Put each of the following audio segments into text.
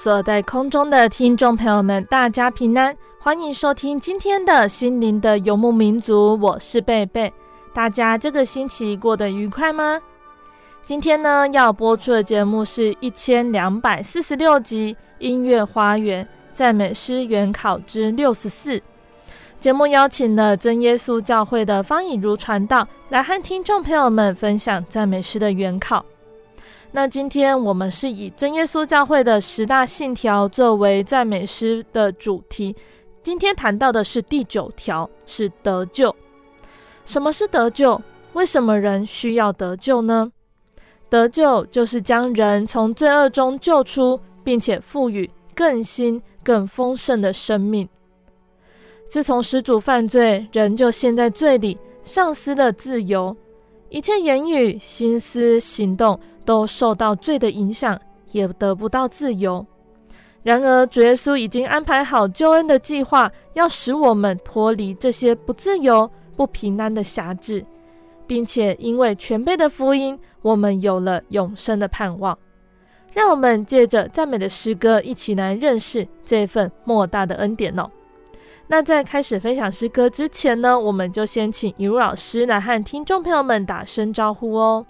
所在空中的听众朋友们，大家平安，欢迎收听今天的心灵的游牧民族，我是贝贝。大家这个星期过得愉快吗？今天呢，要播出的节目是一千两百四十六集《音乐花园赞美诗原考之六十四》。节目邀请了真耶稣教会的方以如传道来和听众朋友们分享赞美诗的原考。那今天我们是以真耶稣教会的十大信条作为赞美诗的主题。今天谈到的是第九条，是得救。什么是得救？为什么人需要得救呢？得救就是将人从罪恶中救出，并且赋予更新、更丰盛的生命。自从始祖犯罪，人就陷在罪里，丧失了自由，一切言语、心思、行动。都受到罪的影响，也得不到自由。然而，主耶稣已经安排好救恩的计划，要使我们脱离这些不自由、不平安的辖制，并且因为全备的福音，我们有了永生的盼望。让我们借着赞美的诗歌，一起来认识这份莫大的恩典哦。那在开始分享诗歌之前呢，我们就先请以如老师来和听众朋友们打声招呼哦。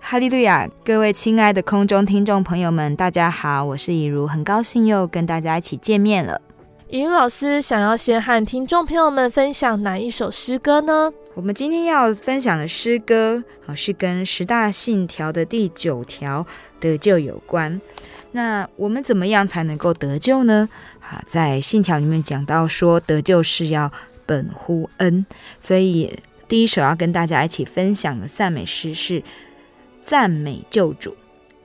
哈利路亚！各位亲爱的空中听众朋友们，大家好，我是以如，很高兴又跟大家一起见面了。以如老师想要先和听众朋友们分享哪一首诗歌呢？我们今天要分享的诗歌啊，是跟十大信条的第九条得救有关。那我们怎么样才能够得救呢？啊，在信条里面讲到说，得救是要本乎恩，所以第一首要跟大家一起分享的赞美诗是。赞美救主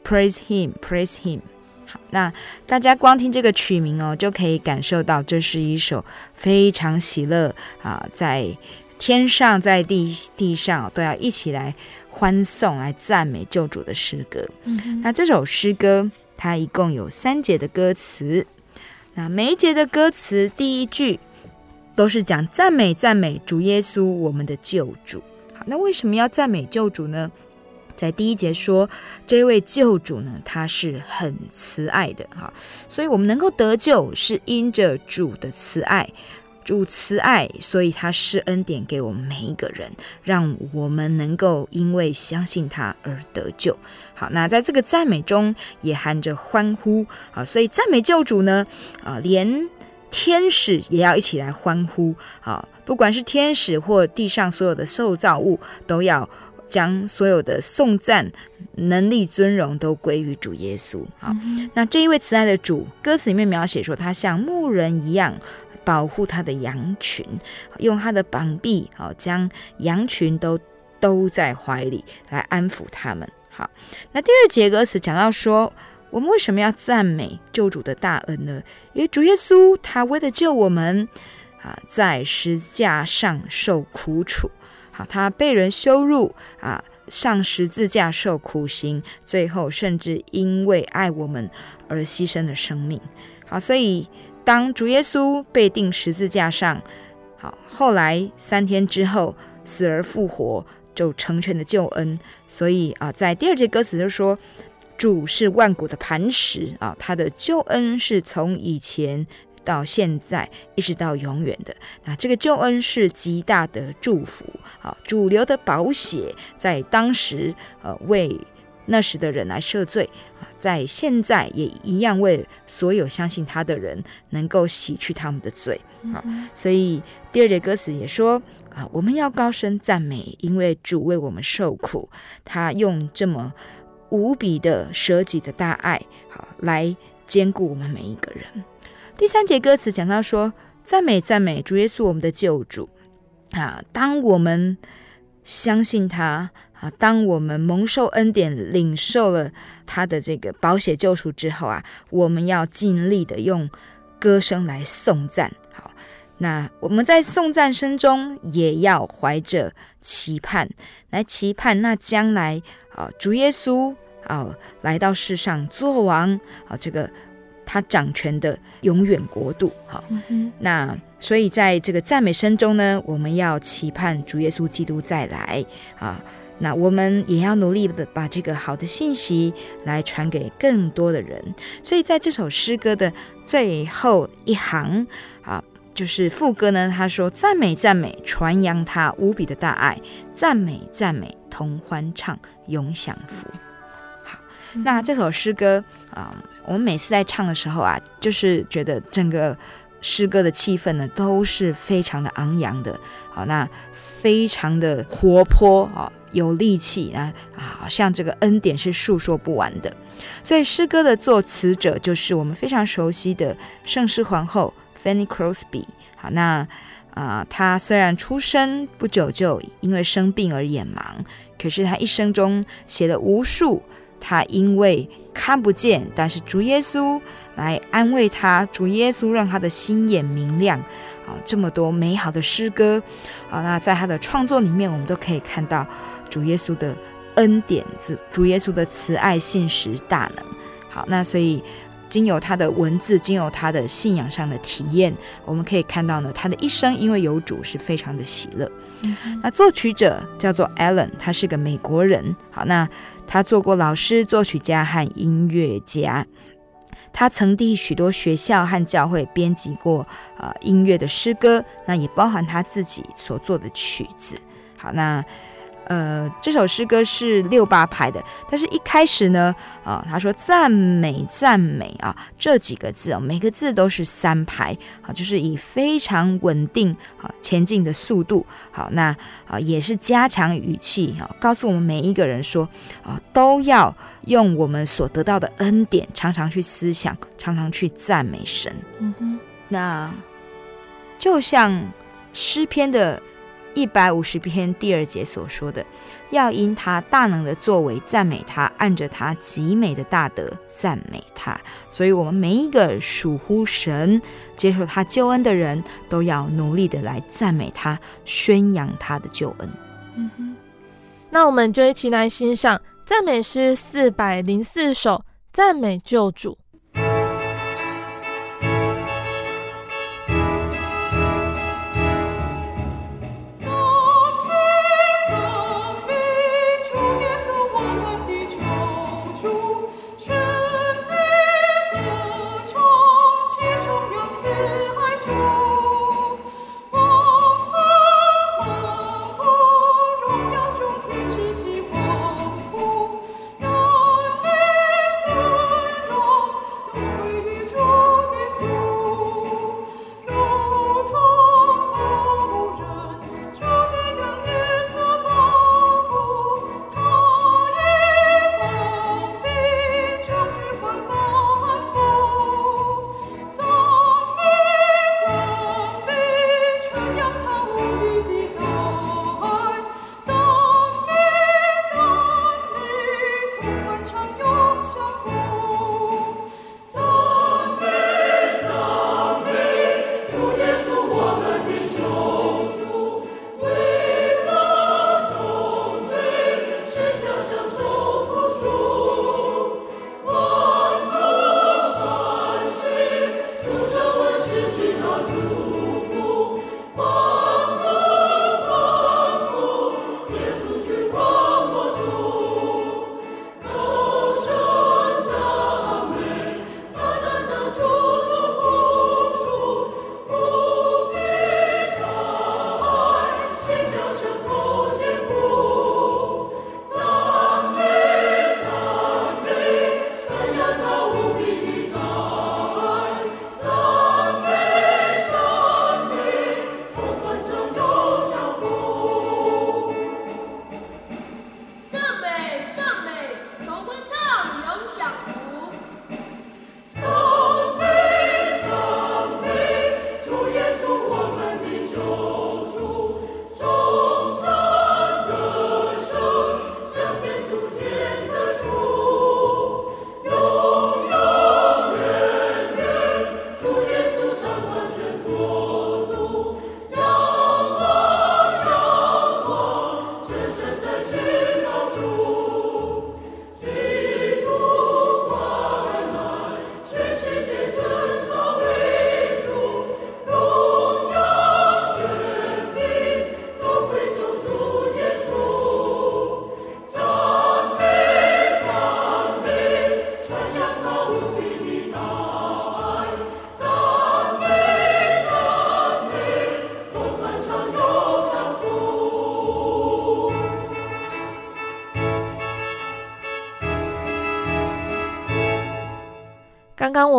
，Praise Him，Praise Him。好，那大家光听这个曲名哦，就可以感受到这是一首非常喜乐啊，在天上在地地上都要一起来欢送、来赞美救主的诗歌。嗯，那这首诗歌它一共有三节的歌词，那每一节的歌词第一句都是讲赞美赞美主耶稣，我们的救主。好，那为什么要赞美救主呢？在第一节说，这位救主呢，他是很慈爱的哈，所以我们能够得救，是因着主的慈爱，主慈爱，所以他施恩典给我们每一个人，让我们能够因为相信他而得救。好，那在这个赞美中也含着欢呼啊，所以赞美救主呢，啊，连天使也要一起来欢呼啊，不管是天使或地上所有的受造物都要。将所有的颂赞、能力、尊荣都归于主耶稣。好，那这一位慈爱的主，歌词里面描写说，他像牧人一样保护他的羊群，用他的膀臂，好将羊群都兜在怀里来安抚他们。好，那第二节歌词讲到说，我们为什么要赞美救主的大恩呢？因为主耶稣他为了救我们啊，在十字架上受苦楚。好，他被人羞辱啊，上十字架受苦刑，最后甚至因为爱我们而牺牲了生命。好，所以当主耶稣被钉十字架上，好，后来三天之后死而复活，就成全了救恩。所以啊，在第二节歌词就说，主是万古的磐石啊，他的救恩是从以前到现在一直到永远的。那这个救恩是极大的祝福啊，主流的宝血在当时呃为那时的人来赦罪啊，在现在也一样为所有相信他的人能够洗去他们的罪啊。所以第二节歌词也说啊，我们要高声赞美，因为主为我们受苦，他用这么。无比的舍己的大爱，好来兼顾我们每一个人。第三节歌词讲到说：“赞美赞美主耶稣，我们的救主啊！当我们相信他啊，当我们蒙受恩典，领受了他的这个宝血救赎之后啊，我们要尽力的用歌声来颂赞。好，那我们在颂赞声中，也要怀着期盼，来期盼那将来啊，主耶稣。”啊，来到世上做王啊，这个他掌权的永远国度。好，嗯、那所以在这个赞美声中呢，我们要期盼主耶稣基督再来啊。那我们也要努力的把这个好的信息来传给更多的人。所以在这首诗歌的最后一行啊，就是副歌呢，他说：“赞美赞美，传扬他无比的大爱；赞美赞美，同欢唱，永享福。”好那这首诗歌啊、呃，我们每次在唱的时候啊，就是觉得整个诗歌的气氛呢，都是非常的昂扬的，好，那非常的活泼啊，有力气啊，好像这个恩典是述说不完的。所以诗歌的作词者就是我们非常熟悉的圣诗皇后 Fanny Crosby。好，那啊、她虽然出生不久就因为生病而眼盲，可是她一生中写了无数。他因为看不见，但是主耶稣来安慰他，主耶稣让他的心眼明亮，啊，这么多美好的诗歌，好，那在他的创作里面，我们都可以看到主耶稣的恩典，主耶稣的慈爱、信实、大能。好，那所以经由他的文字，经由他的信仰上的体验，我们可以看到呢，他的一生因为有主是非常的喜乐。嗯、那作曲者叫做 Allen，他是个美国人。好，那。他做过老师、作曲家和音乐家，他曾替许多学校和教会编辑过呃音乐的诗歌，那也包含他自己所做的曲子。好，那。呃，这首诗歌是六八拍的，但是一开始呢，啊，他说赞美赞美啊，这几个字啊，每个字都是三拍，好，就是以非常稳定啊前进的速度，好，那啊也是加强语气啊，告诉我们每一个人说啊，都要用我们所得到的恩典，常常去思想，常常去赞美神。嗯哼，那就像诗篇的。一百五十篇第二节所说的，要因他大能的作为赞美他，按着他极美的大德赞美他。所以，我们每一个属乎神、接受他救恩的人，都要努力的来赞美他，宣扬他的救恩。那我们就一起来欣赏赞美诗四百零四首，赞美救主。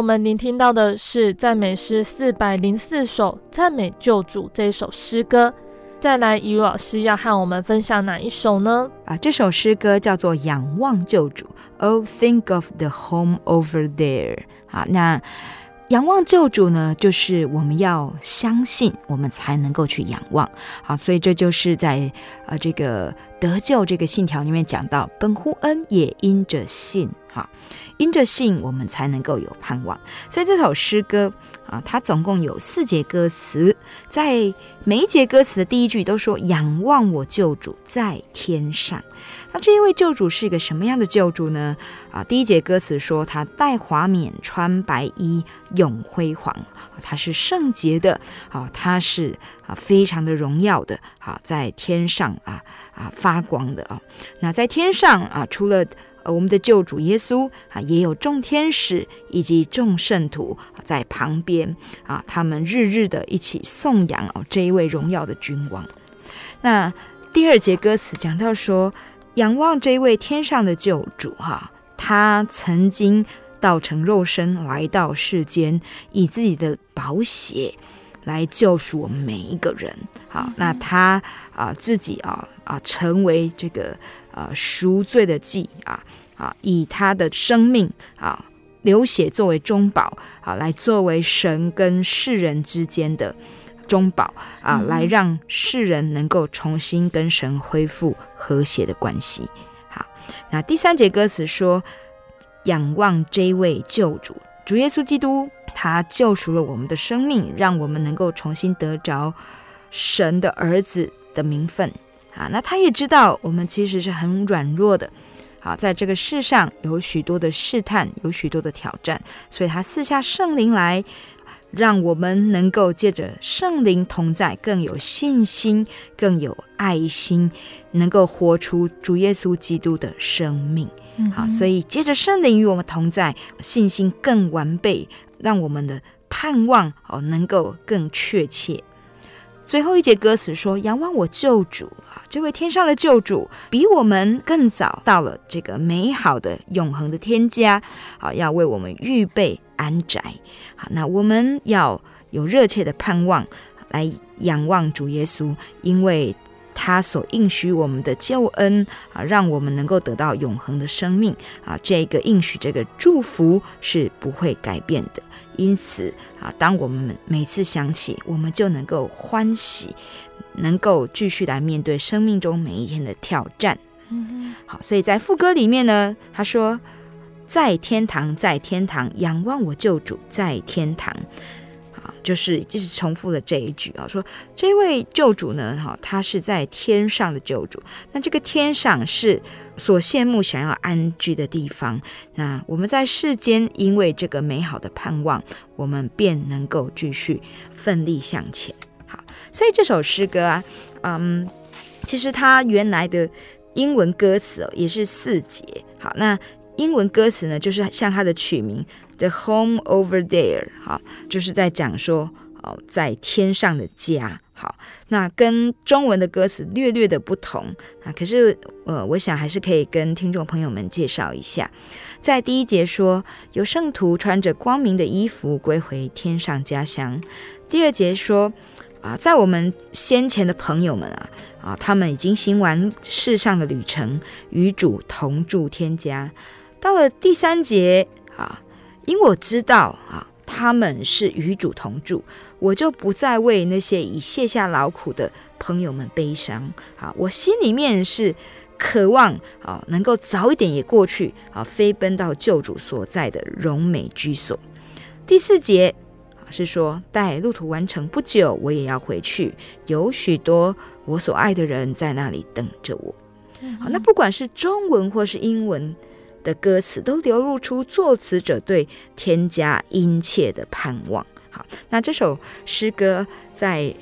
我们聆听到的是赞美诗四百零四首《赞美救主》这首诗歌。再来，怡如老师要和我们分享哪一首呢？啊，这首诗歌叫做《仰望救主》。Oh, think of the home over there。好，那。仰望救主呢，就是我们要相信，我们才能够去仰望。好，所以这就是在呃这个得救这个信条里面讲到，本乎恩也因着信。好，因着信，我们才能够有盼望。所以这首诗歌啊，它总共有四节歌词，在每一节歌词的第一句都说：“仰望我救主在天上。”那这一位救主是一个什么样的救主呢？啊，第一节歌词说他戴华冕，穿白衣，永辉煌。他是圣洁的，啊，他是啊非常的荣耀的，啊，在天上啊啊发光的啊。那在天上啊，除了呃我们的救主耶稣啊，也有众天使以及众圣徒在旁边啊，他们日日的一起颂扬哦这一位荣耀的君王。那第二节歌词讲到说。仰望这位天上的救主，哈，他曾经道成肉身来到世间，以自己的宝血来救赎我们每一个人。好，那他啊自己啊啊成为这个啊赎罪的祭啊啊，以他的生命啊流血作为中保啊，来作为神跟世人之间的。中保啊，来让世人能够重新跟神恢复和谐的关系。好，那第三节歌词说：“仰望这位救主，主耶稣基督，他救赎了我们的生命，让我们能够重新得着神的儿子的名分。啊，那他也知道我们其实是很软弱的。好，在这个世上有许多的试探，有许多的挑战，所以他赐下圣灵来。”让我们能够借着圣灵同在，更有信心，更有爱心，能够活出主耶稣基督的生命。嗯、好，所以借着圣灵与我们同在，信心更完备，让我们的盼望哦能够更确切。最后一节歌词说：“仰望我救主啊，这位天上的救主，比我们更早到了这个美好的永恒的天家，好，要为我们预备。”安宅，好，那我们要有热切的盼望来仰望主耶稣，因为他所应许我们的救恩啊，让我们能够得到永恒的生命啊，这个应许，这个祝福是不会改变的。因此啊，当我们每次想起，我们就能够欢喜，能够继续来面对生命中每一天的挑战。嗯，好，所以在副歌里面呢，他说。在天堂，在天堂，仰望我救主，在天堂，啊，就是就是重复了这一句啊，说这位救主呢，哈，他是在天上的救主，那这个天上是所羡慕、想要安居的地方。那我们在世间，因为这个美好的盼望，我们便能够继续奋力向前。所以这首诗歌啊，嗯，其实它原来的英文歌词哦，也是四节。好，那。英文歌词呢，就是像它的曲名《The Home Over There》，好，就是在讲说哦，在天上的家。好，那跟中文的歌词略略的不同啊。可是呃，我想还是可以跟听众朋友们介绍一下，在第一节说有圣徒穿着光明的衣服归回天上家乡。第二节说啊，在我们先前的朋友们啊啊，他们已经行完世上的旅程，与主同住天家。到了第三节啊，因我知道啊，他们是与主同住，我就不再为那些已卸下劳苦的朋友们悲伤啊。我心里面是渴望啊，能够早一点也过去啊，飞奔到救主所在的荣美居所。第四节，是说待路途完成不久，我也要回去，有许多我所爱的人在那里等着我。好，那不管是中文或是英文。的歌词都流露出作词者对天家殷切的盼望。好，那这首诗歌在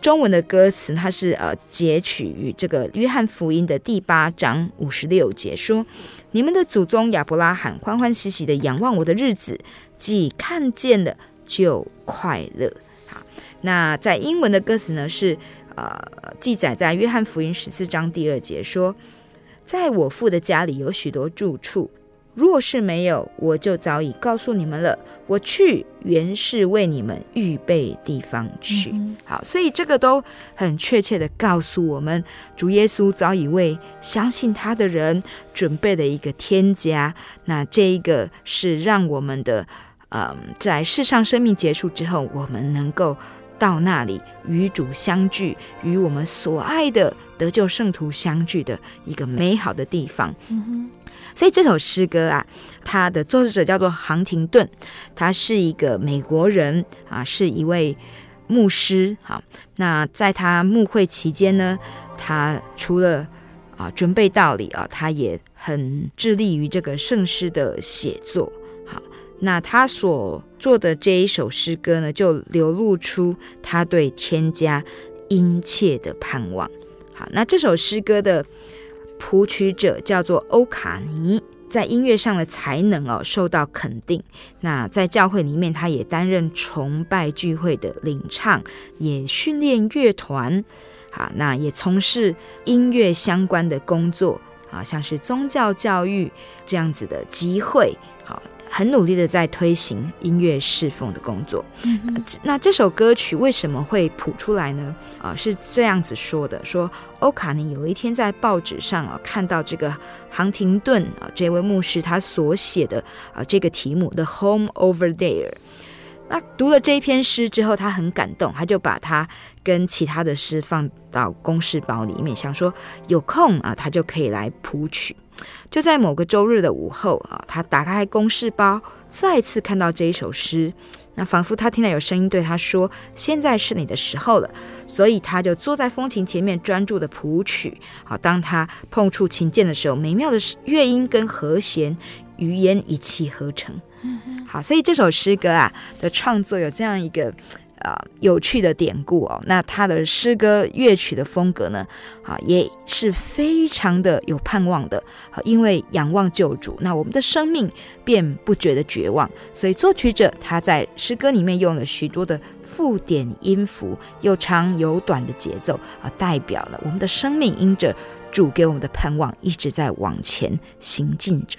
中文的歌词，它是呃截取于这个约翰福音的第八章五十六节，说：“你们的祖宗亚伯拉罕欢欢喜喜的仰望我的日子，既看见了就快乐。”好，那在英文的歌词呢，是呃记载在约翰福音十四章第二节说。在我父的家里有许多住处，若是没有，我就早已告诉你们了。我去原是为你们预备地方去。嗯、好，所以这个都很确切的告诉我们，主耶稣早已为相信他的人准备了一个天家。那这一个是让我们的，嗯，在世上生命结束之后，我们能够。到那里与主相聚，与我们所爱的得救圣徒相聚的一个美好的地方。嗯哼，所以这首诗歌啊，它的作者叫做杭廷顿，他是一个美国人啊，是一位牧师。好，那在他牧会期间呢，他除了啊准备道理啊，他也很致力于这个圣诗的写作。那他所做的这一首诗歌呢，就流露出他对天家殷切的盼望。好，那这首诗歌的谱曲者叫做欧卡尼，在音乐上的才能哦受到肯定。那在教会里面，他也担任崇拜聚会的领唱，也训练乐团。好，那也从事音乐相关的工作啊，像是宗教教育这样子的机会。好。很努力的在推行音乐侍奉的工作。嗯哼。那这首歌曲为什么会谱出来呢？啊，是这样子说的：说欧卡尼有一天在报纸上啊看到这个杭廷顿啊这位牧师他所写的啊这个题目《The Home Over There》。那读了这一篇诗之后，他很感动，他就把它跟其他的诗放到公事包里面，想说有空啊他就可以来谱曲。就在某个周日的午后啊，他打开公事包，再次看到这一首诗，那仿佛他听到有声音对他说：“现在是你的时候了。”所以他就坐在风琴前面专注的谱曲。好，当他碰触琴键的时候，美妙的乐音跟和弦语言一气呵成。好，所以这首诗歌啊的创作有这样一个。啊、呃，有趣的典故哦。那他的诗歌乐曲的风格呢，啊，也是非常的有盼望的。啊，因为仰望救主，那我们的生命便不觉得绝望。所以作曲者他在诗歌里面用了许多的附点音符，有长有短的节奏啊，代表了我们的生命因着主给我们的盼望，一直在往前行进着。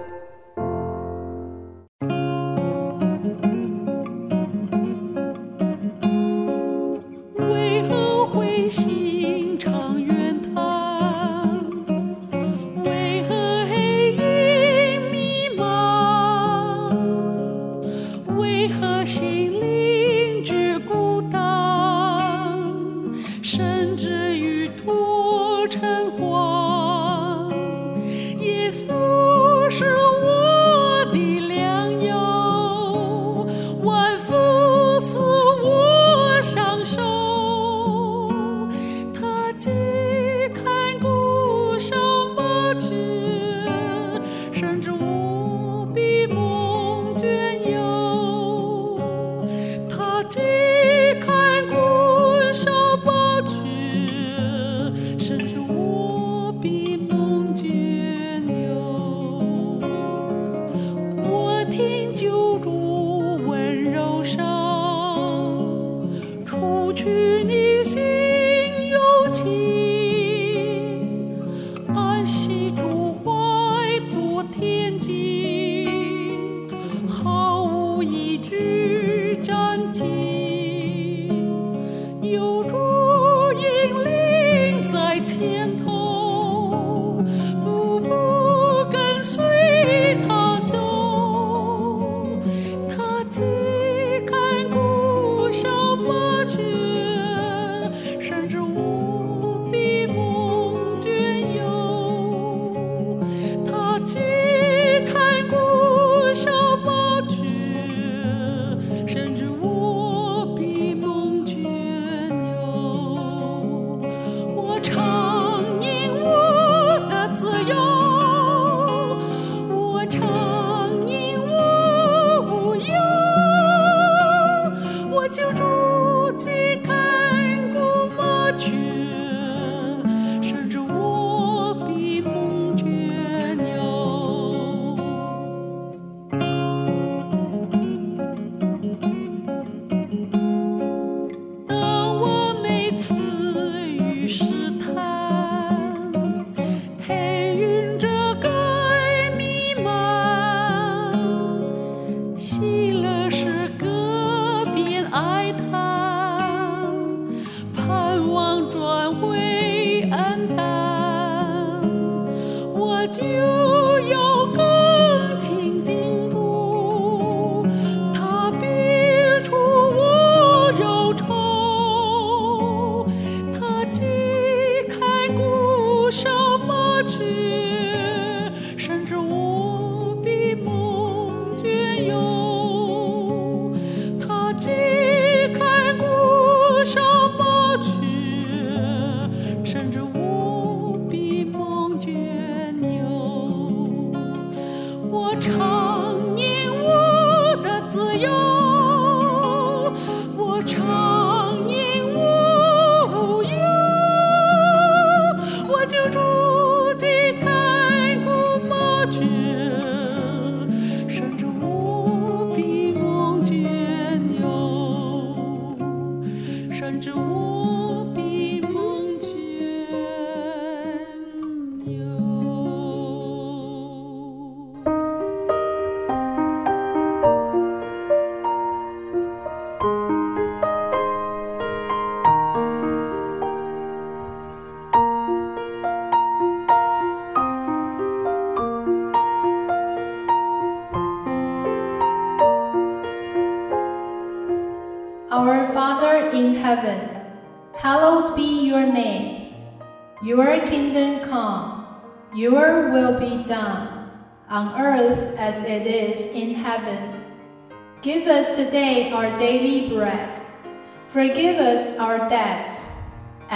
听旧主温柔声除去你心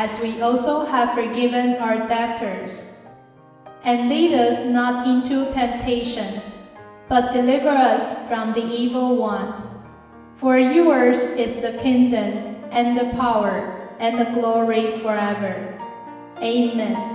as we also have forgiven our debtors. And lead us not into temptation, but deliver us from the evil one. For yours is the kingdom, and the power, and the glory forever. Amen.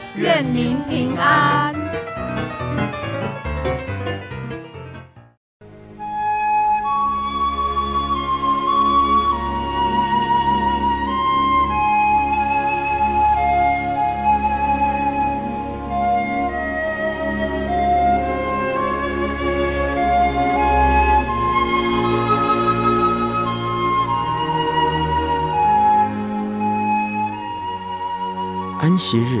愿您平安。安息日。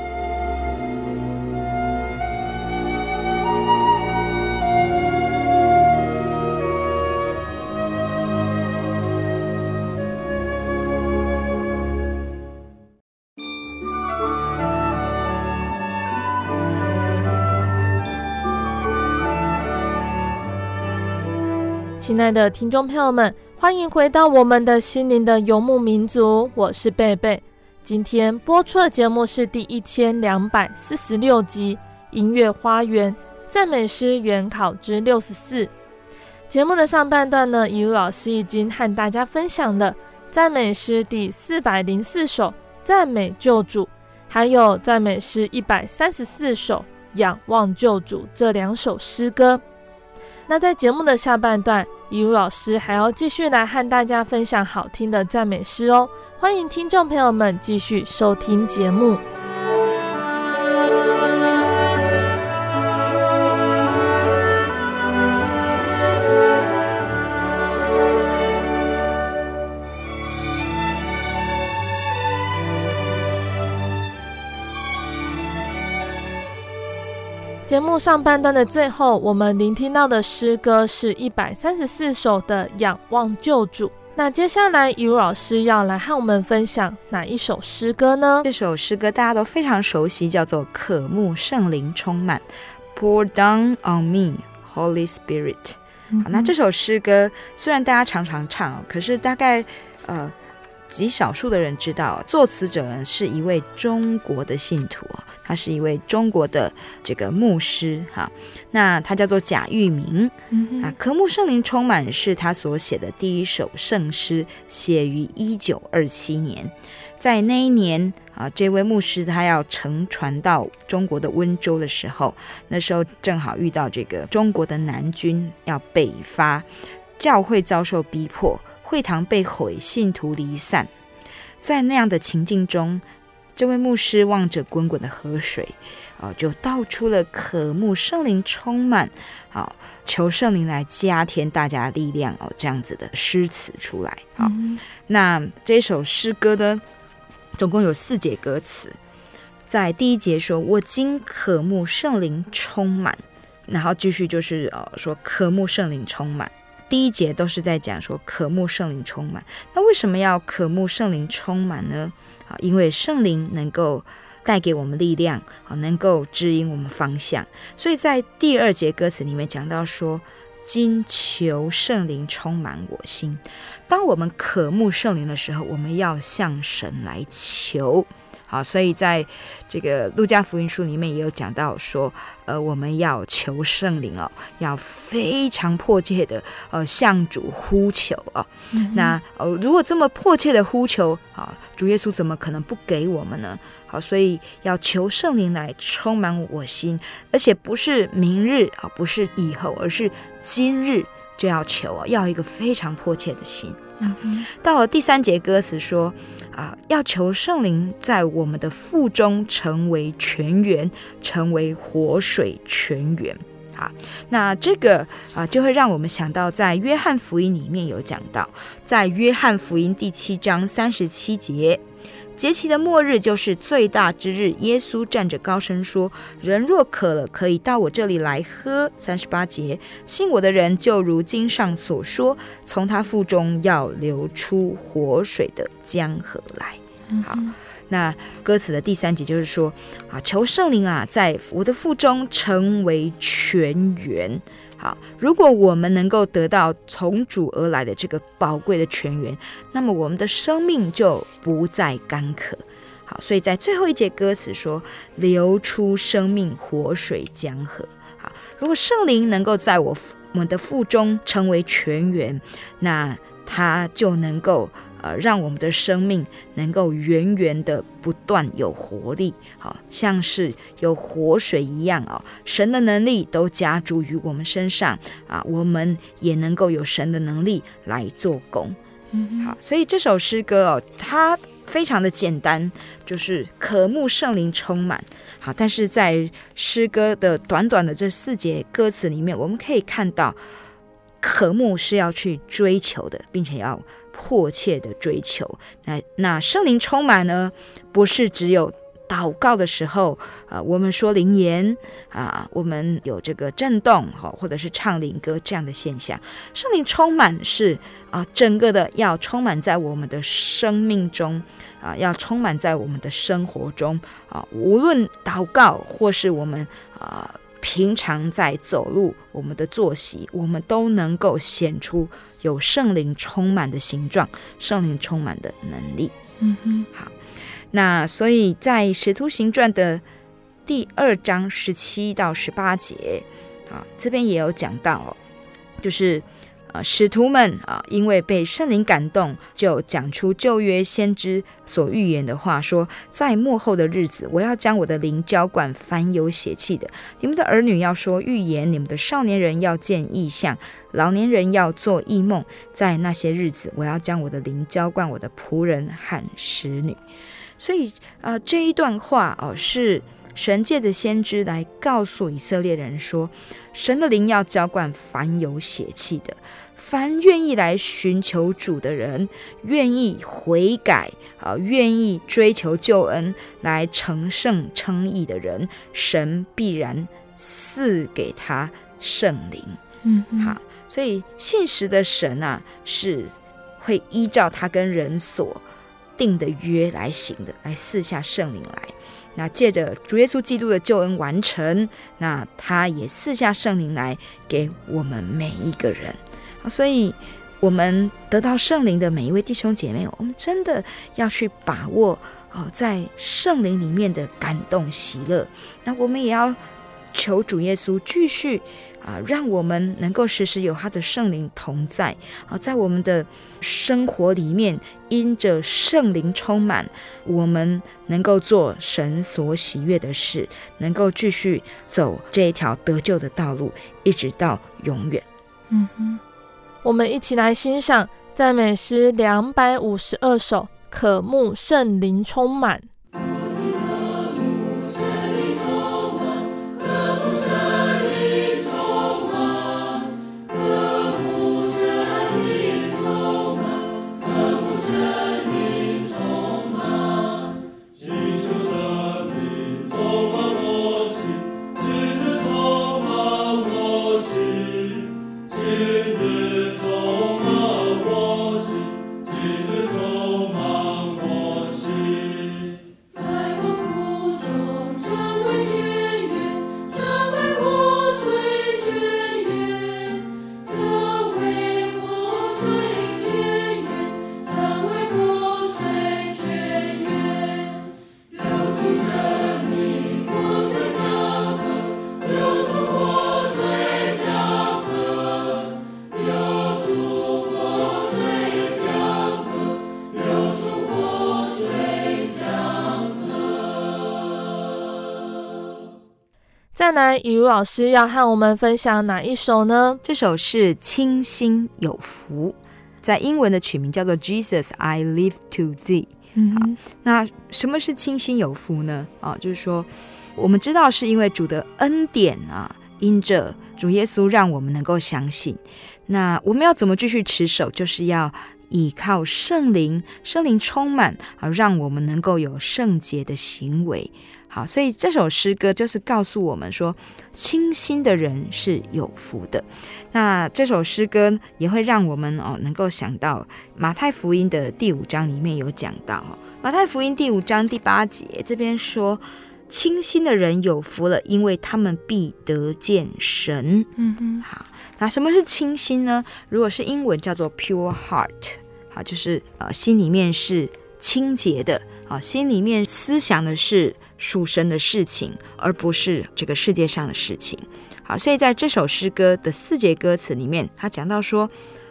的听众朋友们，欢迎回到我们的心灵的游牧民族，我是贝贝。今天播出的节目是第一千两百四十六集《音乐花园赞美诗原考之六十四》。节目的上半段呢，以如老师已经和大家分享了赞美诗第四百零四首《赞美救主》，还有赞美诗一百三十四首《仰望救主》这两首诗歌。那在节目的下半段，一如老师还要继续来和大家分享好听的赞美诗哦，欢迎听众朋友们继续收听节目。节目上半段的最后，我们聆听到的诗歌是一百三十四首的《仰望救主》。那接下来，以如老师要来和我们分享哪一首诗歌呢？这首诗歌大家都非常熟悉，叫做《渴慕圣灵充满》（Pour Down on Me, Holy Spirit）。好，那这首诗歌虽然大家常常唱，可是大概呃。极少数的人知道，作词者呢是一位中国的信徒，他是一位中国的这个牧师哈。那他叫做贾玉明，嗯、啊，渴慕圣灵充满是他所写的第一首圣诗，写于一九二七年。在那一年啊，这位牧师他要乘船到中国的温州的时候，那时候正好遇到这个中国的南军要北伐，教会遭受逼迫。会堂被毁，信徒离散，在那样的情境中，这位牧师望着滚滚的河水，啊、呃，就道出了渴慕圣灵充满，啊、呃，求圣灵来加添大家力量哦、呃，这样子的诗词出来。好，嗯、那这首诗歌呢，总共有四节歌词，在第一节说：“我今渴慕圣灵充满”，然后继续就是呃说渴慕圣灵充满。第一节都是在讲说渴慕圣灵充满，那为什么要渴慕圣灵充满呢？啊，因为圣灵能够带给我们力量，啊，能够指引我们方向。所以在第二节歌词里面讲到说，今求圣灵充满我心。当我们渴慕圣灵的时候，我们要向神来求。好，所以在这个路加福音书里面也有讲到说，呃，我们要求圣灵哦，要非常迫切的呃向主呼求哦。嗯、那呃，如果这么迫切的呼求啊，主耶稣怎么可能不给我们呢？好，所以要求圣灵来充满我心，而且不是明日啊，不是以后，而是今日就要求啊，要一个非常迫切的心。嗯、到了第三节歌词说啊，要求圣灵在我们的腹中成为泉源，成为活水泉源。啊，那这个啊，就会让我们想到，在约翰福音里面有讲到，在约翰福音第七章三十七节。节期的末日就是最大之日。耶稣站着高声说：“人若渴了，可以到我这里来喝。”三十八节，信我的人就如经上所说，从他腹中要流出活水的江河来。好，那歌词的第三节就是说啊，求圣灵啊，在我的腹中成为泉源。好，如果我们能够得到从主而来的这个宝贵的泉源，那么我们的生命就不再干渴。好，所以在最后一节歌词说：“流出生命活水江河。”好，如果圣灵能够在我我们的腹中成为泉源，那它就能够。呃，让我们的生命能够源源的不断有活力，好像是有活水一样哦。神的能力都加诸于我们身上啊，我们也能够有神的能力来做工。嗯，好，所以这首诗歌哦，它非常的简单，就是渴慕圣灵充满。好，但是在诗歌的短短的这四节歌词里面，我们可以看到，渴慕是要去追求的，并且要。迫切的追求，那那圣灵充满呢？不是只有祷告的时候，啊，我们说灵言啊，我们有这个震动，哈，或者是唱灵歌这样的现象。圣灵充满是啊，整个的要充满在我们的生命中啊，要充满在我们的生活中啊，无论祷告或是我们啊。平常在走路，我们的作息，我们都能够显出有圣灵充满的形状，圣灵充满的能力。嗯哼，好，那所以在《使徒行传》的第二章十七到十八节，啊，这边也有讲到哦，就是。啊，使徒们啊，因为被圣灵感动，就讲出旧约先知所预言的话，说：在末后的日子，我要将我的灵浇灌凡有血气的。你们的儿女要说预言，你们的少年人要见异象，老年人要做异梦。在那些日子，我要将我的灵浇灌我的仆人和使女。所以啊，这一段话哦，是神借的先知来告诉以色列人说，神的灵要浇灌凡有血气的。凡愿意来寻求主的人，愿意悔改啊，愿意追求救恩，来成圣称义的人，神必然赐给他圣灵。嗯，好，所以信实的神啊，是会依照他跟人所定的约来行的，来赐下圣灵来。那借着主耶稣基督的救恩完成，那他也赐下圣灵来给我们每一个人。所以，我们得到圣灵的每一位弟兄姐妹，我们真的要去把握哦，在圣灵里面的感动喜乐。那我们也要求主耶稣继续啊，让我们能够时时有他的圣灵同在啊，在我们的生活里面，因着圣灵充满，我们能够做神所喜悦的事，能够继续走这一条得救的道路，一直到永远。嗯哼。我们一起来欣赏赞美诗两百五十二首，渴慕圣灵充满。再来，以如老师要和我们分享哪一首呢？这首是《清新有福》，在英文的曲名叫做《Jesus I Live to Thee》。嗯，好，那什么是清新有福呢？啊，就是说，我们知道是因为主的恩典啊，因着主耶稣让我们能够相信。那我们要怎么继续持守？就是要依靠圣灵，圣灵充满啊，让我们能够有圣洁的行为。好，所以这首诗歌就是告诉我们说，清心的人是有福的。那这首诗歌也会让我们哦能够想到马太福音的第五章里面有讲到，马太福音第五章第八节这边说，清心的人有福了，因为他们必得见神。嗯哼，好，那什么是清心呢？如果是英文叫做 pure heart，好，就是呃心里面是清洁的，好，心里面思想的是。属神的事情，而不是这个世界上的事情。好，所以在这首诗歌的四节歌词里面，他讲到说：“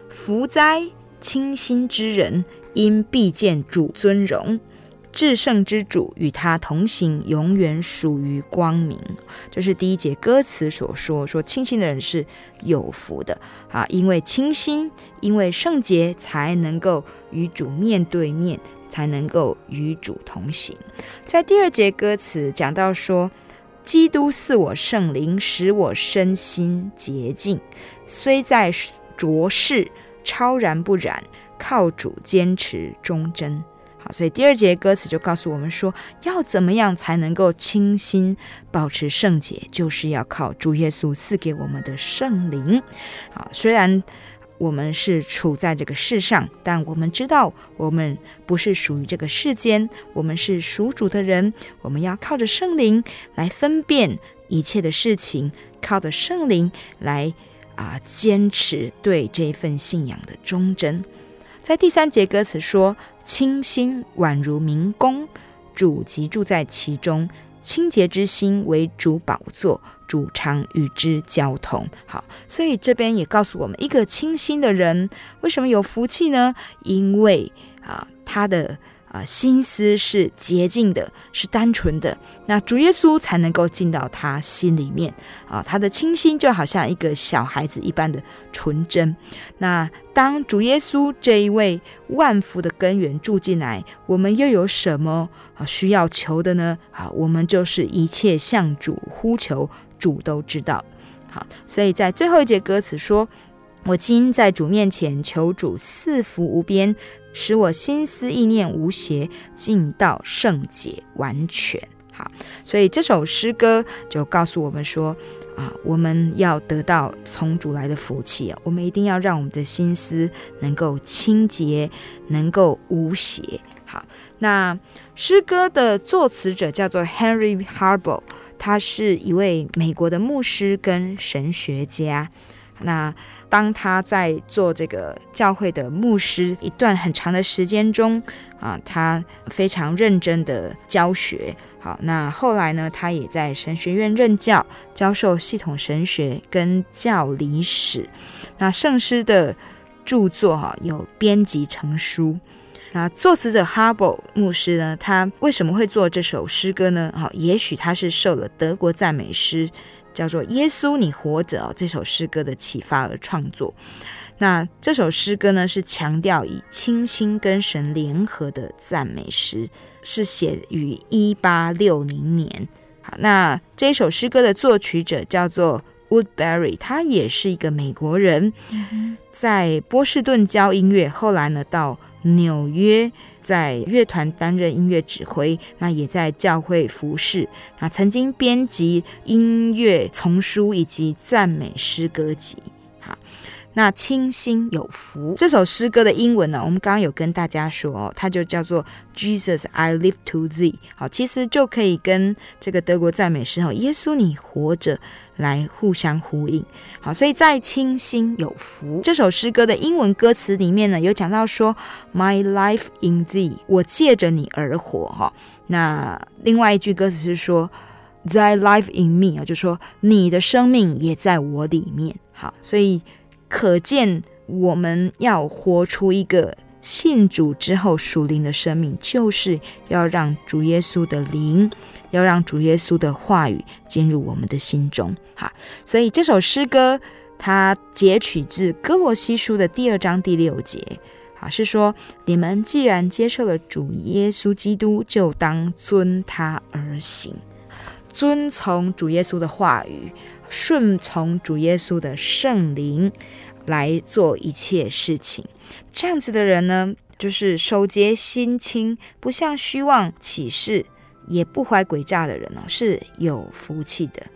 福哉，清心之人，因必见主尊荣；至圣之主与他同行，永远属于光明。”这是第一节歌词所说，说清心的人是有福的啊，因为清心，因为圣洁，才能够与主面对面。才能够与主同行。在第二节歌词讲到说：“基督赐我圣灵，使我身心洁净，虽在浊世，超然不染，靠主坚持忠贞。”好，所以第二节歌词就告诉我们说，要怎么样才能够清心保持圣洁，就是要靠主耶稣赐给我们的圣灵。好，虽然。我们是处在这个世上，但我们知道我们不是属于这个世间，我们是属主的人。我们要靠着圣灵来分辨一切的事情，靠着圣灵来啊坚持对这份信仰的忠贞。在第三节歌词说：“清心宛如明宫，主即住在其中。清洁之心为主宝座。”主常与之交通，好，所以这边也告诉我们，一个清心的人为什么有福气呢？因为啊，他的啊心思是洁净的，是单纯的，那主耶稣才能够进到他心里面啊。他的清心就好像一个小孩子一般的纯真。那当主耶稣这一位万福的根源住进来，我们又有什么啊需要求的呢？啊，我们就是一切向主呼求。主都知道，好，所以在最后一节歌词说：“我今在主面前求主赐福无边，使我心思意念无邪，尽到圣洁完全。”好，所以这首诗歌就告诉我们说：啊，我们要得到从主来的福气啊，我们一定要让我们的心思能够清洁，能够无邪。好，那诗歌的作词者叫做 Henry Harbor。他是一位美国的牧师跟神学家，那当他在做这个教会的牧师一段很长的时间中啊，他非常认真的教学。好，那后来呢，他也在神学院任教，教授系统神学跟教理史。那圣诗的著作哈有编辑成书。那作词者哈伯牧师呢，他为什么会做这首诗歌呢？好，也许他是受了德国赞美诗叫做《耶稣你活着》这首诗歌的启发而创作。那这首诗歌呢，是强调以清新跟神联合的赞美诗，是写于一八六零年。好，那这首诗歌的作曲者叫做 Woodbury，他也是一个美国人，在波士顿教音乐，后来呢到纽约在乐团担任音乐指挥，那也在教会服侍。那曾经编辑音乐丛书以及赞美诗歌集。那清心有福这首诗歌的英文呢，我们刚刚有跟大家说哦，它就叫做 Jesus I live to Thee。好，其实就可以跟这个德国赞美诗哦，耶稣你活着来互相呼应。好，所以在清新有福这首诗歌的英文歌词里面呢，有讲到说 My life in Thee，我借着你而活哈。那另外一句歌词是说 Thy life in me 啊，就说你的生命也在我里面。好，所以。可见，我们要活出一个信主之后属灵的生命，就是要让主耶稣的灵，要让主耶稣的话语进入我们的心中。好，所以这首诗歌它截取自哥罗西书的第二章第六节。好，是说你们既然接受了主耶稣基督，就当遵他而行，遵从主耶稣的话语。顺从主耶稣的圣灵来做一切事情，这样子的人呢，就是守洁心清，不向虚妄起誓，也不怀诡诈的人哦，是有福气的。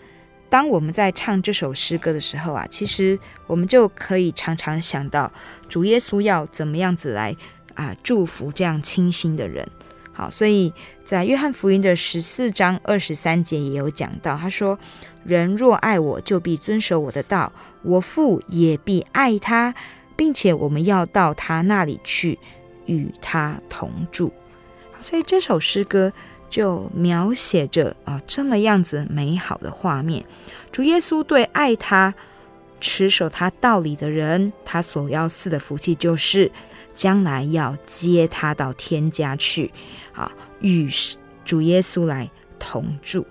当我们在唱这首诗歌的时候啊，其实我们就可以常常想到主耶稣要怎么样子来啊祝福这样清新的人。好，所以在约翰福音的十四章二十三节也有讲到，他说。人若爱我，就必遵守我的道，我父也必爱他，并且我们要到他那里去，与他同住。所以这首诗歌就描写着啊这么样子美好的画面。主耶稣对爱他、持守他道理的人，他所要赐的福气就是将来要接他到天家去，啊，与主耶稣来同住。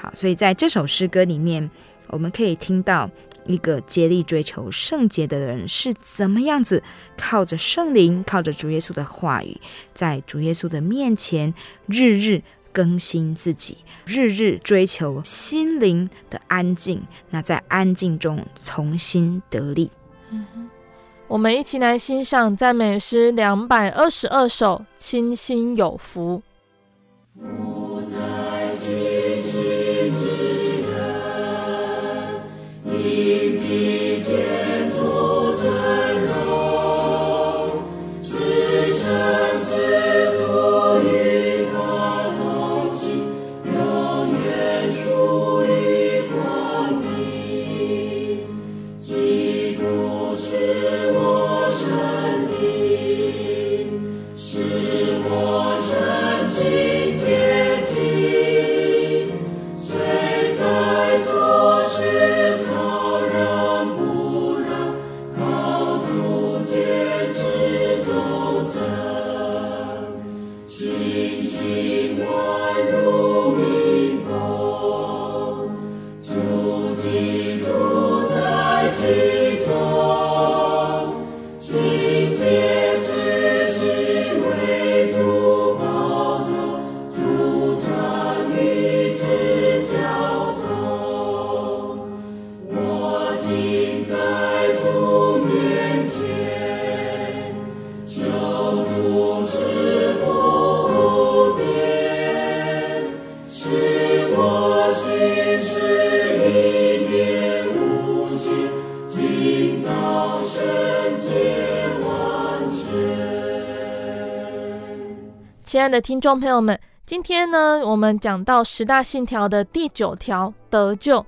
好，所以在这首诗歌里面，我们可以听到一个竭力追求圣洁的人是怎么样子，靠着圣灵，靠着主耶稣的话语，在主耶稣的面前日日更新自己，日日追求心灵的安静。那在安静中重新得力。嗯哼，我们一起来欣赏赞美诗两百二十二首，清新有福。爱的听众朋友们，今天呢，我们讲到十大信条的第九条得救，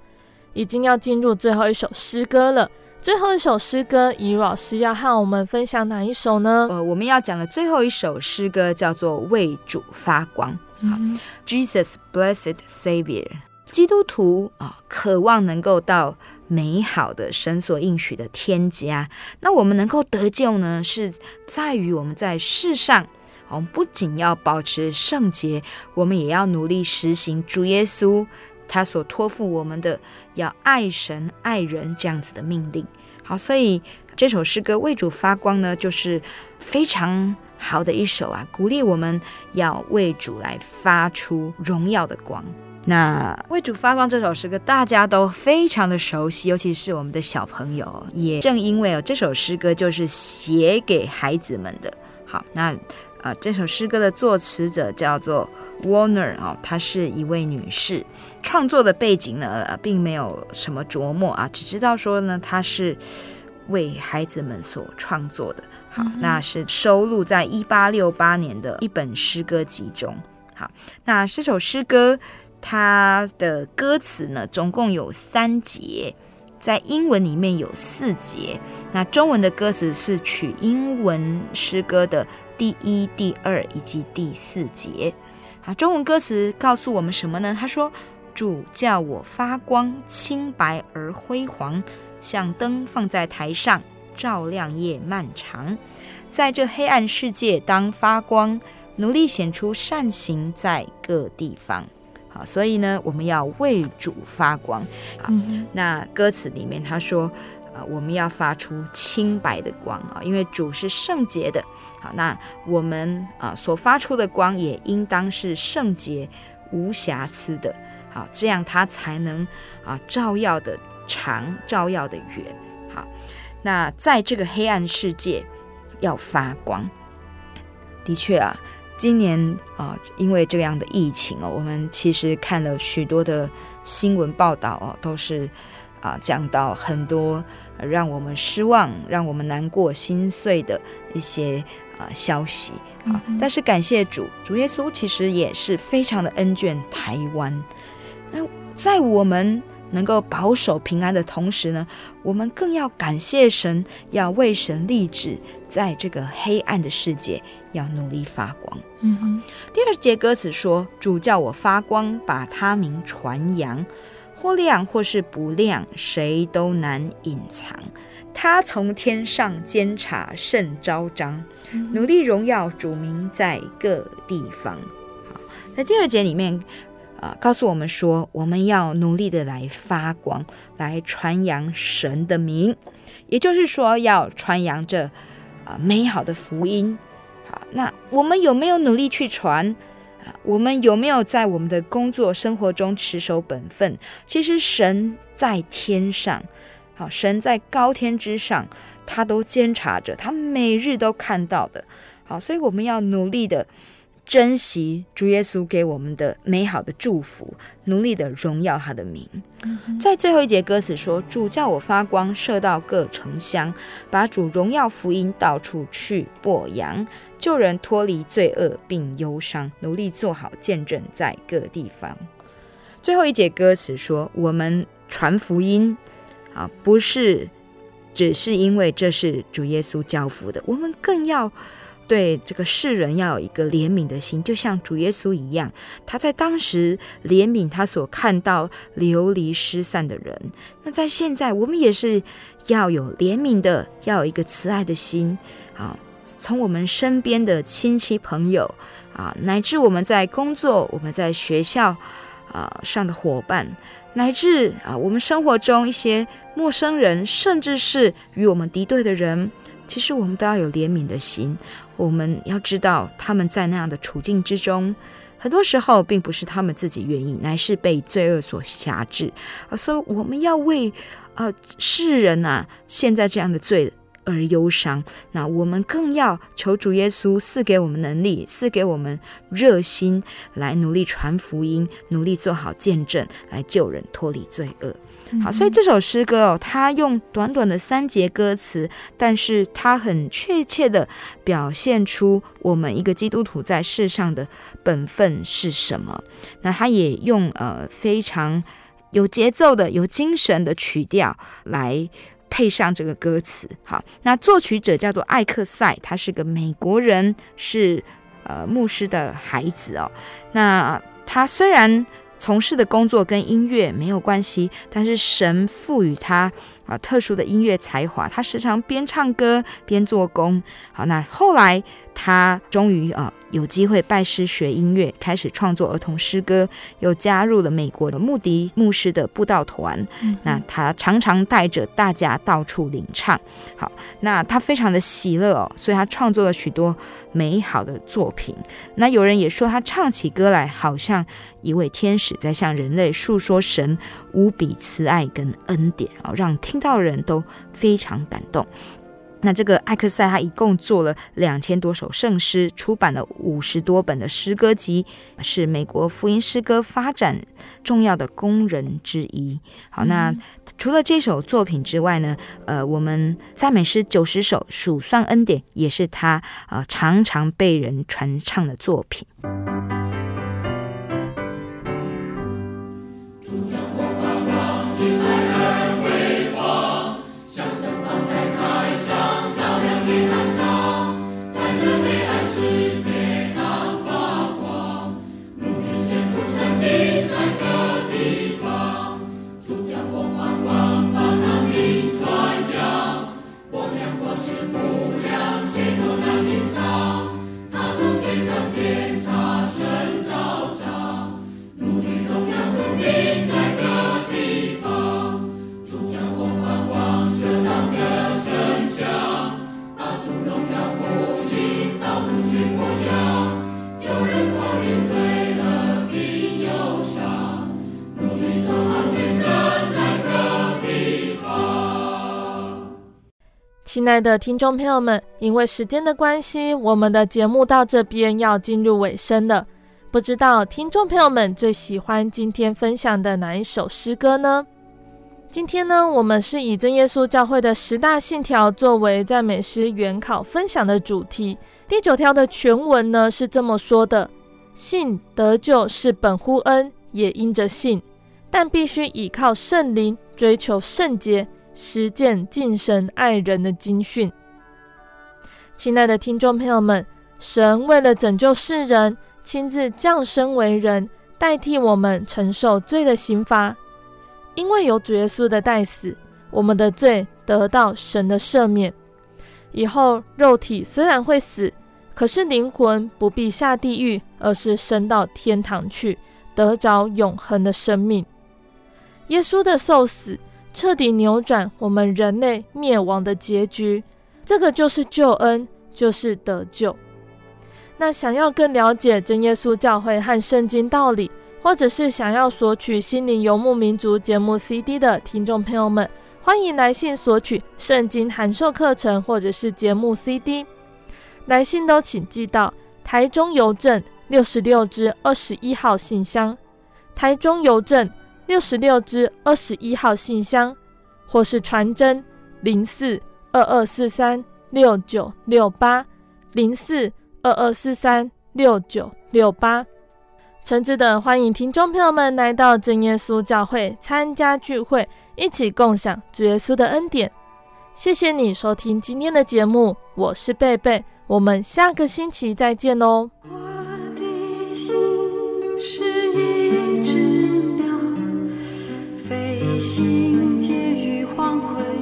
已经要进入最后一首诗歌了。最后一首诗歌，怡老师要和我们分享哪一首呢？呃，我们要讲的最后一首诗歌叫做《为主发光》。好，Jesus Blessed Savior，基督徒啊，渴望能够到美好的神所应许的天家。那我们能够得救呢，是在于我们在世上，我们不仅要保持圣洁，我们也要努力实行主耶稣。他所托付我们的，要爱神爱人这样子的命令。好，所以这首诗歌为主发光呢，就是非常好的一首啊，鼓励我们要为主来发出荣耀的光。那为主发光这首诗歌大家都非常的熟悉，尤其是我们的小朋友，也正因为哦，这首诗歌就是写给孩子们的。好，那。啊，这首诗歌的作词者叫做 Warner 啊，她是一位女士。创作的背景呢，并没有什么琢磨啊，只知道说呢，她是为孩子们所创作的。好，那是收录在一八六八年的一本诗歌集中。好，那这首诗歌它的歌词呢，总共有三节，在英文里面有四节。那中文的歌词是取英文诗歌的。第一、第二以及第四节，啊，中文歌词告诉我们什么呢？他说：“主叫我发光，清白而辉煌，像灯放在台上，照亮夜漫长。在这黑暗世界当发光，努力显出善行在各地方。”好，所以呢，我们要为主发光。啊，那歌词里面他说。啊，我们要发出清白的光啊，因为主是圣洁的。好，那我们啊所发出的光也应当是圣洁、无瑕疵的。好，这样它才能啊照耀的长，照耀的远。好，那在这个黑暗世界要发光。的确啊，今年啊，因为这样的疫情哦，我们其实看了许多的新闻报道哦，都是。啊，讲到很多让我们失望、让我们难过、心碎的一些啊消息啊，但是感谢主，主耶稣其实也是非常的恩眷台湾。那在我们能够保守平安的同时呢，我们更要感谢神，要为神立志，在这个黑暗的世界要努力发光。嗯哼，第二节歌词说：“主叫我发光，把他名传扬。”或亮或是不亮，谁都难隐藏。他从天上监察，甚昭彰，努力荣耀主名在各地方。好，在第二节里面啊、呃，告诉我们说，我们要努力的来发光，来传扬神的名，也就是说，要传扬这啊、呃、美好的福音。好，那我们有没有努力去传？我们有没有在我们的工作生活中持守本分？其实神在天上，好，神在高天之上，他都监察着，他每日都看到的。好，所以我们要努力的珍惜主耶稣给我们的美好的祝福，努力的荣耀他的名。在最后一节歌词说：“主叫我发光，射到各城乡，把主荣耀福音到处去播扬。”救人脱离罪恶并忧伤，努力做好见证，在各地方。最后一节歌词说：“我们传福音啊，不是只是因为这是主耶稣交付的，我们更要对这个世人要有一个怜悯的心，就像主耶稣一样，他在当时怜悯他所看到流离失散的人。那在现在，我们也是要有怜悯的，要有一个慈爱的心啊。”从我们身边的亲戚朋友啊，乃至我们在工作、我们在学校啊上的伙伴，乃至啊我们生活中一些陌生人，甚至是与我们敌对的人，其实我们都要有怜悯的心。我们要知道，他们在那样的处境之中，很多时候并不是他们自己愿意，乃是被罪恶所辖制啊。所以我们要为呃世人啊现在这样的罪。而忧伤，那我们更要求主耶稣赐给我们能力，赐给我们热心，来努力传福音，努力做好见证，来救人脱离罪恶。好，所以这首诗歌哦，它用短短的三节歌词，但是它很确切的表现出我们一个基督徒在世上的本分是什么。那它也用呃非常有节奏的、有精神的曲调来。配上这个歌词。好，那作曲者叫做艾克赛，他是个美国人，是呃牧师的孩子哦。那他虽然从事的工作跟音乐没有关系，但是神赋予他啊特殊的音乐才华，他时常边唱歌边做工。好，那后来他终于啊。有机会拜师学音乐，开始创作儿童诗歌，又加入了美国的穆迪牧师的布道团。嗯、那他常常带着大家到处领唱。好，那他非常的喜乐哦，所以他创作了许多美好的作品。那有人也说，他唱起歌来，好像一位天使在向人类诉说神无比慈爱跟恩典，哦，让听到的人都非常感动。那这个艾克赛他一共做了两千多首圣诗，出版了五十多本的诗歌集，是美国福音诗歌发展重要的工人之一。好，那除了这首作品之外呢，呃，我们赞美诗九十首数算恩典也是他呃常常被人传唱的作品。亲爱的听众朋友们，因为时间的关系，我们的节目到这边要进入尾声了。不知道听众朋友们最喜欢今天分享的哪一首诗歌呢？今天呢，我们是以真耶稣教会的十大信条作为赞美诗原考分享的主题。第九条的全文呢是这么说的：信得救是本乎恩，也因着信，但必须倚靠圣灵，追求圣洁。实践敬神爱人的经训。亲爱的听众朋友们，神为了拯救世人，亲自降生为人，代替我们承受罪的刑罚。因为有主耶稣的代死，我们的罪得到神的赦免。以后肉体虽然会死，可是灵魂不必下地狱，而是升到天堂去，得着永恒的生命。耶稣的受死。彻底扭转我们人类灭亡的结局，这个就是救恩，就是得救。那想要更了解真耶稣教会和圣经道理，或者是想要索取《心灵游牧民族》节目 CD 的听众朋友们，欢迎来信索取圣经函授课程或者是节目 CD。来信都请寄到台中邮政六十六支二十一号信箱，台中邮政。六十六支二十一号信箱，或是传真零四二二四三六九六八零四二二四三六九六八。诚挚的欢迎听众朋友们来到真耶稣教会参加聚会，一起共享主耶稣的恩典。谢谢你收听今天的节目，我是贝贝，我们下个星期再见哦。我的心是一心结于黄昏